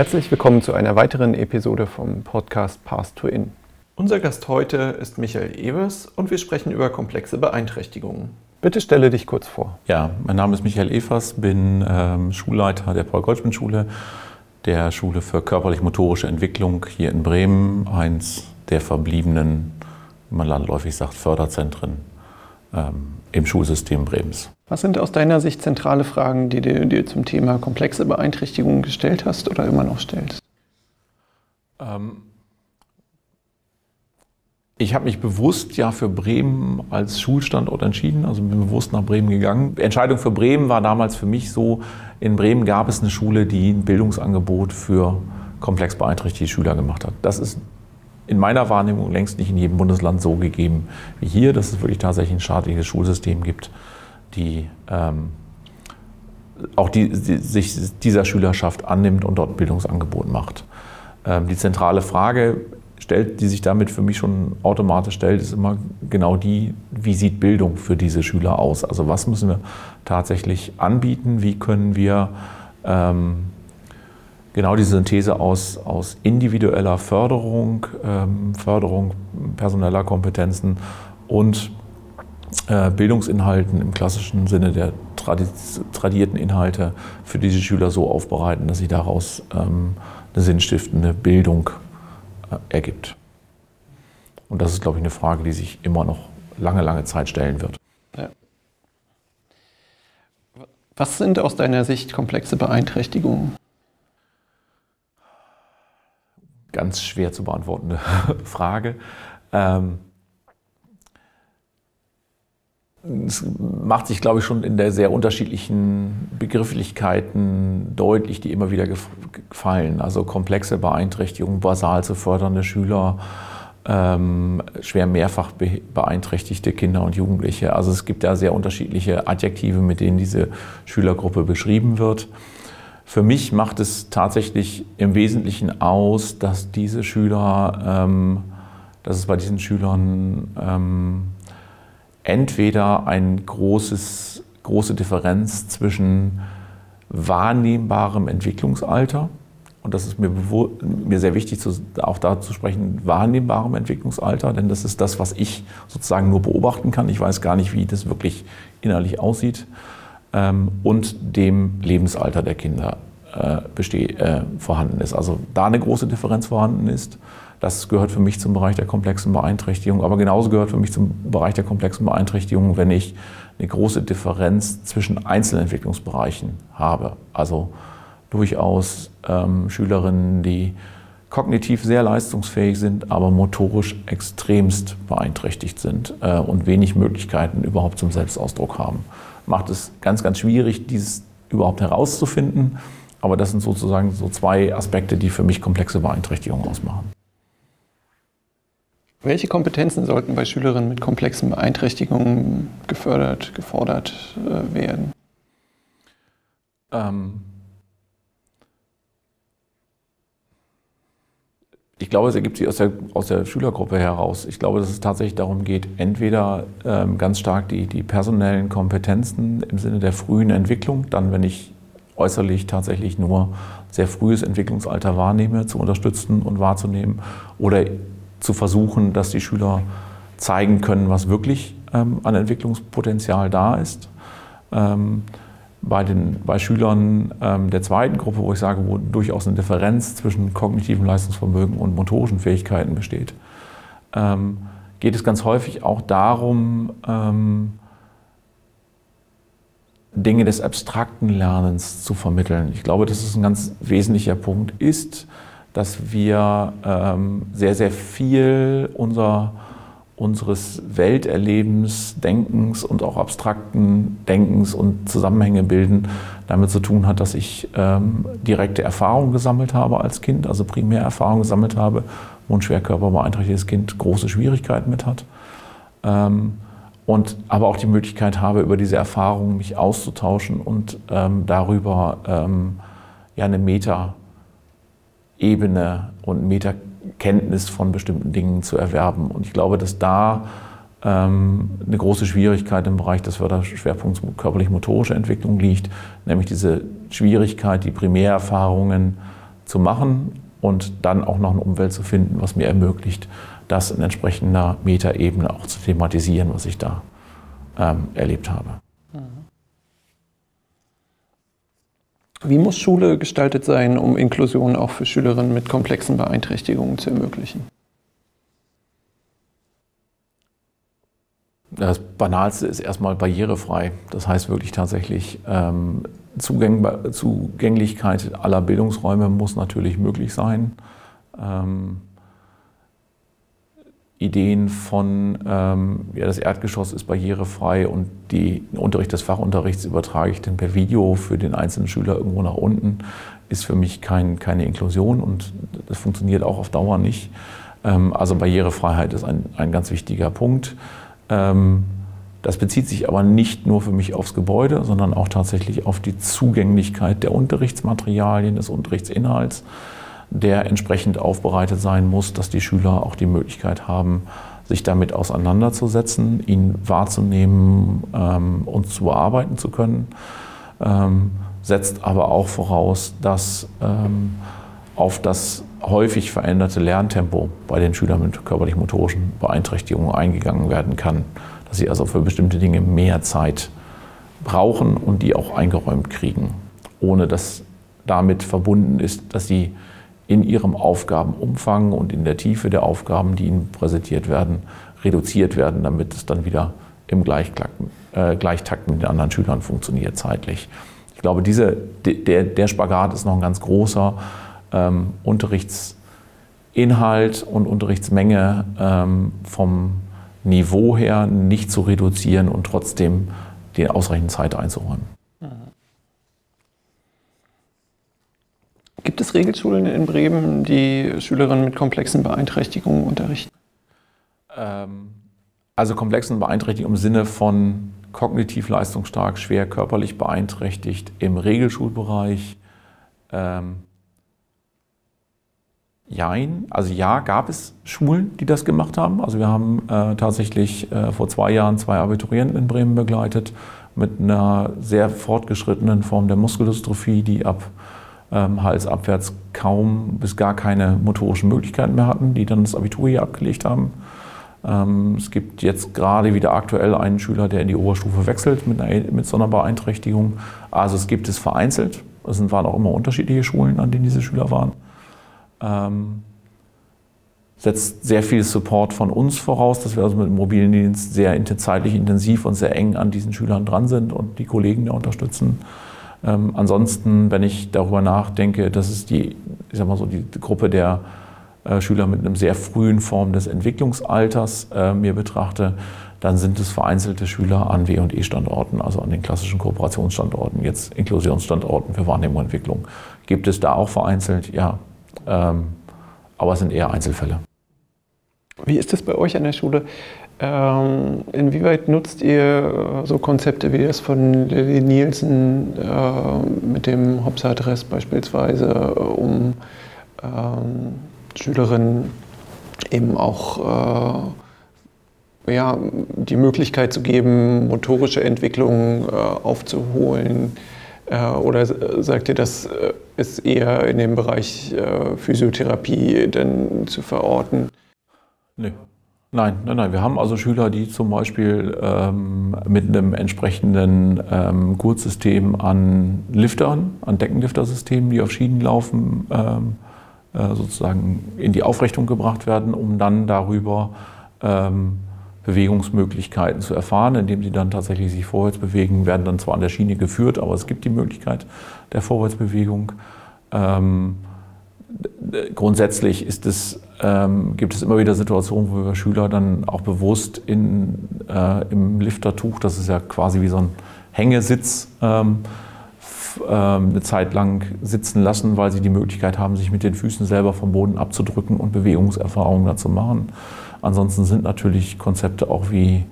Herzlich willkommen zu einer weiteren Episode vom Podcast Path to In. Unser Gast heute ist Michael Evers und wir sprechen über komplexe Beeinträchtigungen. Bitte stelle dich kurz vor. Ja, mein Name ist Michael Evers, bin ähm, Schulleiter der Paul-Goldschmidt-Schule, der Schule für körperlich-motorische Entwicklung hier in Bremen, eins der verbliebenen, wie man landläufig sagt, Förderzentren ähm, im Schulsystem Bremens. Was sind aus deiner Sicht zentrale Fragen, die du dir zum Thema komplexe Beeinträchtigungen gestellt hast oder immer noch stellst? Ähm ich habe mich bewusst ja für Bremen als Schulstandort entschieden, also bin bewusst nach Bremen gegangen. Entscheidung für Bremen war damals für mich so, in Bremen gab es eine Schule, die ein Bildungsangebot für komplex beeinträchtigte Schüler gemacht hat. Das ist in meiner Wahrnehmung längst nicht in jedem Bundesland so gegeben wie hier, dass es wirklich tatsächlich ein staatliches Schulsystem gibt, die ähm, auch die, die, sich dieser Schülerschaft annimmt und dort ein Bildungsangebot macht. Ähm, die zentrale Frage, stellt, die sich damit für mich schon automatisch stellt, ist immer genau die, wie sieht Bildung für diese Schüler aus? Also was müssen wir tatsächlich anbieten? Wie können wir ähm, genau diese Synthese aus, aus individueller Förderung, ähm, Förderung personeller Kompetenzen und Bildungsinhalten im klassischen Sinne der tradierten Inhalte für diese Schüler so aufbereiten, dass sie daraus ähm, eine sinnstiftende Bildung äh, ergibt. Und das ist, glaube ich, eine Frage, die sich immer noch lange, lange Zeit stellen wird. Ja. Was sind aus deiner Sicht komplexe Beeinträchtigungen? Ganz schwer zu beantwortende Frage. Ähm, es macht sich, glaube ich, schon in der sehr unterschiedlichen Begrifflichkeiten deutlich, die immer wieder gefallen. Also komplexe Beeinträchtigungen, basal zu fördernde Schüler, ähm, schwer mehrfach beeinträchtigte Kinder und Jugendliche. Also es gibt da sehr unterschiedliche Adjektive, mit denen diese Schülergruppe beschrieben wird. Für mich macht es tatsächlich im Wesentlichen aus, dass diese Schüler, ähm, dass es bei diesen Schülern ähm, entweder ein großes, große Differenz zwischen wahrnehmbarem Entwicklungsalter, und das ist mir, mir sehr wichtig, zu, auch da zu sprechen, wahrnehmbarem Entwicklungsalter, denn das ist das, was ich sozusagen nur beobachten kann. Ich weiß gar nicht, wie das wirklich innerlich aussieht. Ähm, und dem Lebensalter der Kinder äh, äh, vorhanden ist. Also da eine große Differenz vorhanden ist. Das gehört für mich zum Bereich der komplexen Beeinträchtigung. Aber genauso gehört für mich zum Bereich der komplexen Beeinträchtigung, wenn ich eine große Differenz zwischen Einzelentwicklungsbereichen habe. Also durchaus ähm, Schülerinnen, die kognitiv sehr leistungsfähig sind, aber motorisch extremst beeinträchtigt sind äh, und wenig Möglichkeiten überhaupt zum Selbstausdruck haben. Macht es ganz, ganz schwierig, dieses überhaupt herauszufinden. Aber das sind sozusagen so zwei Aspekte, die für mich komplexe Beeinträchtigungen ausmachen. Welche Kompetenzen sollten bei Schülerinnen mit komplexen Beeinträchtigungen gefördert, gefordert äh, werden? Ähm ich glaube, es ergibt sich aus der, aus der Schülergruppe heraus. Ich glaube, dass es tatsächlich darum geht, entweder ähm, ganz stark die, die personellen Kompetenzen im Sinne der frühen Entwicklung, dann, wenn ich äußerlich tatsächlich nur sehr frühes Entwicklungsalter wahrnehme, zu unterstützen und wahrzunehmen oder zu versuchen, dass die Schüler zeigen können, was wirklich ähm, an Entwicklungspotenzial da ist. Ähm, bei, den, bei Schülern ähm, der zweiten Gruppe, wo ich sage, wo durchaus eine Differenz zwischen kognitivem Leistungsvermögen und motorischen Fähigkeiten besteht, ähm, geht es ganz häufig auch darum, ähm, Dinge des abstrakten Lernens zu vermitteln. Ich glaube, dass es ein ganz wesentlicher Punkt ist, dass wir ähm, sehr, sehr viel unser, unseres Welterlebens, Denkens und auch abstrakten Denkens und Zusammenhänge bilden, damit zu tun hat, dass ich ähm, direkte Erfahrungen gesammelt habe als Kind, also Primärerfahrungen gesammelt habe, wo ein schwerkörper beeinträchtigtes Kind große Schwierigkeiten mit hat. Ähm, und aber auch die Möglichkeit habe, über diese Erfahrungen mich auszutauschen und ähm, darüber ähm, ja eine Meta- Ebene und Metakenntnis von bestimmten Dingen zu erwerben. Und ich glaube, dass da ähm, eine große Schwierigkeit im Bereich des Förderschwerpunkts körperlich-motorische Entwicklung liegt, nämlich diese Schwierigkeit, die Primärerfahrungen zu machen und dann auch noch ein Umfeld zu finden, was mir ermöglicht, das in entsprechender Metaebene auch zu thematisieren, was ich da ähm, erlebt habe. Wie muss Schule gestaltet sein, um Inklusion auch für Schülerinnen mit komplexen Beeinträchtigungen zu ermöglichen? Das Banalste ist erstmal barrierefrei. Das heißt wirklich tatsächlich, ähm, Zugänglichkeit aller Bildungsräume muss natürlich möglich sein. Ähm, Ideen von, ähm, ja, das Erdgeschoss ist barrierefrei und den Unterricht des Fachunterrichts übertrage ich dann per Video für den einzelnen Schüler irgendwo nach unten, ist für mich kein, keine Inklusion und das funktioniert auch auf Dauer nicht. Ähm, also Barrierefreiheit ist ein, ein ganz wichtiger Punkt. Ähm, das bezieht sich aber nicht nur für mich aufs Gebäude, sondern auch tatsächlich auf die Zugänglichkeit der Unterrichtsmaterialien, des Unterrichtsinhalts der entsprechend aufbereitet sein muss, dass die Schüler auch die Möglichkeit haben, sich damit auseinanderzusetzen, ihn wahrzunehmen ähm, und zu bearbeiten zu können, ähm, setzt aber auch voraus, dass ähm, auf das häufig veränderte Lerntempo bei den Schülern mit körperlich-motorischen Beeinträchtigungen eingegangen werden kann, dass sie also für bestimmte Dinge mehr Zeit brauchen und die auch eingeräumt kriegen, ohne dass damit verbunden ist, dass sie in ihrem Aufgabenumfang und in der Tiefe der Aufgaben, die ihnen präsentiert werden, reduziert werden, damit es dann wieder im Gleichtakt, äh, Gleichtakt mit den anderen Schülern funktioniert zeitlich. Ich glaube, diese, der, der Spagat ist noch ein ganz großer ähm, Unterrichtsinhalt und Unterrichtsmenge ähm, vom Niveau her nicht zu reduzieren und trotzdem die ausreichend Zeit einzuräumen. Gibt es Regelschulen in Bremen, die Schülerinnen mit komplexen Beeinträchtigungen unterrichten? Ähm, also komplexen Beeinträchtigungen im Sinne von kognitiv leistungsstark, schwer körperlich beeinträchtigt im Regelschulbereich. Ähm, Jein, also ja, gab es Schulen, die das gemacht haben. Also wir haben äh, tatsächlich äh, vor zwei Jahren zwei Abiturienten in Bremen begleitet mit einer sehr fortgeschrittenen Form der Muskeldystrophie, die ab ähm, halsabwärts kaum bis gar keine motorischen Möglichkeiten mehr hatten, die dann das Abitur hier abgelegt haben. Ähm, es gibt jetzt gerade wieder aktuell einen Schüler, der in die Oberstufe wechselt mit, einer, mit so einer Beeinträchtigung. Also es gibt es vereinzelt. Es waren auch immer unterschiedliche Schulen, an denen diese Schüler waren. Ähm, setzt sehr viel Support von uns voraus, dass wir also mit dem mobilen Dienst sehr zeitlich intensiv und sehr eng an diesen Schülern dran sind und die Kollegen da unterstützen. Ähm, ansonsten, wenn ich darüber nachdenke, das ist die, ich sag mal so, die Gruppe der äh, Schüler mit einem sehr frühen Form des Entwicklungsalters äh, mir betrachte, dann sind es vereinzelte Schüler an W- und E-Standorten, also an den klassischen Kooperationsstandorten, jetzt Inklusionsstandorten für Wahrnehmung und Entwicklung. Gibt es da auch vereinzelt? Ja, ähm, aber es sind eher Einzelfälle. Wie ist es bei euch an der Schule? Ähm, inwieweit nutzt ihr so Konzepte wie das von Lilly Nielsen äh, mit dem Hobbs-Adress beispielsweise, um ähm, Schülerinnen eben auch äh, ja, die Möglichkeit zu geben, motorische Entwicklungen äh, aufzuholen? Äh, oder sagt ihr, das äh, ist eher in dem Bereich äh, Physiotherapie denn zu verorten? Nee. Nein, nein, nein. Wir haben also Schüler, die zum Beispiel ähm, mit einem entsprechenden ähm, Gurtsystem an Liftern, an Deckenliftersystemen, die auf Schienen laufen, ähm, äh, sozusagen in die Aufrichtung gebracht werden, um dann darüber ähm, Bewegungsmöglichkeiten zu erfahren, indem sie dann tatsächlich sich vorwärts bewegen, werden dann zwar an der Schiene geführt, aber es gibt die Möglichkeit der Vorwärtsbewegung. Ähm, grundsätzlich ist es, ähm, gibt es immer wieder Situationen, wo wir Schüler dann auch bewusst in, äh, im Liftertuch, das ist ja quasi wie so ein Hängesitz, ähm, ähm, eine Zeit lang sitzen lassen, weil sie die Möglichkeit haben, sich mit den Füßen selber vom Boden abzudrücken und Bewegungserfahrungen dazu machen. Ansonsten sind natürlich Konzepte auch wie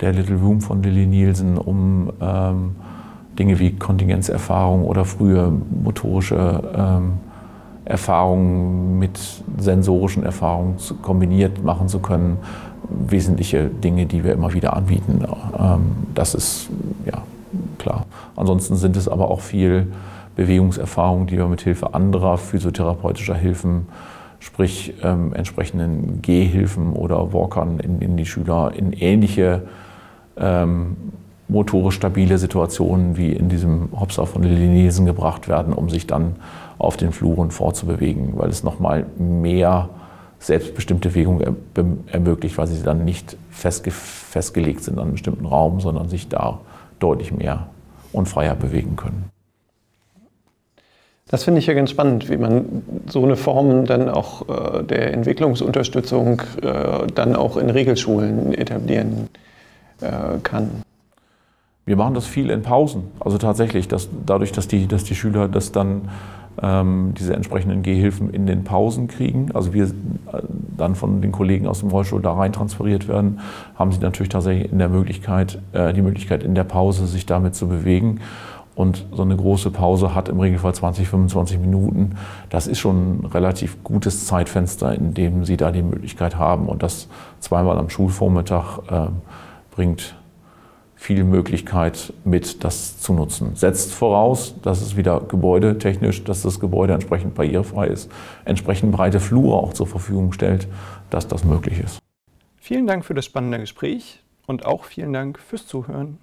der Little Room von Lilly Nielsen, um ähm, Dinge wie Kontingenzerfahrung oder frühe motorische ähm, Erfahrungen mit sensorischen Erfahrungen kombiniert machen zu können. Wesentliche Dinge, die wir immer wieder anbieten. Ähm, das ist ja klar. Ansonsten sind es aber auch viel Bewegungserfahrung, die wir mit Hilfe anderer physiotherapeutischer Hilfen, sprich ähm, entsprechenden Gehhilfen oder Walkern in, in, die Schüler in ähnliche ähm, motorisch stabile Situationen wie in diesem Hopser von Lilly Nielsen gebracht werden, um sich dann auf den Fluren vorzubewegen, weil es nochmal mehr selbstbestimmte Bewegung ermöglicht, weil sie dann nicht festge festgelegt sind an einem bestimmten Raum, sondern sich da deutlich mehr und freier bewegen können. Das finde ich ja ganz spannend, wie man so eine Form dann auch äh, der Entwicklungsunterstützung äh, dann auch in Regelschulen etablieren äh, kann. Wir machen das viel in Pausen. Also tatsächlich, dass dadurch, dass die, dass die Schüler das dann ähm, diese entsprechenden Gehhilfen in den Pausen kriegen, also wir äh, dann von den Kollegen aus dem Rollstuhl da rein transferiert werden, haben sie natürlich tatsächlich in der Möglichkeit, äh, die Möglichkeit in der Pause sich damit zu bewegen. Und so eine große Pause hat im Regelfall 20, 25 Minuten. Das ist schon ein relativ gutes Zeitfenster, in dem Sie da die Möglichkeit haben. Und das zweimal am Schulvormittag äh, bringt viel Möglichkeit mit, das zu nutzen. Setzt voraus, dass es wieder gebäudetechnisch, dass das Gebäude entsprechend barrierefrei ist, entsprechend breite Flure auch zur Verfügung stellt, dass das möglich ist. Vielen Dank für das spannende Gespräch und auch vielen Dank fürs Zuhören.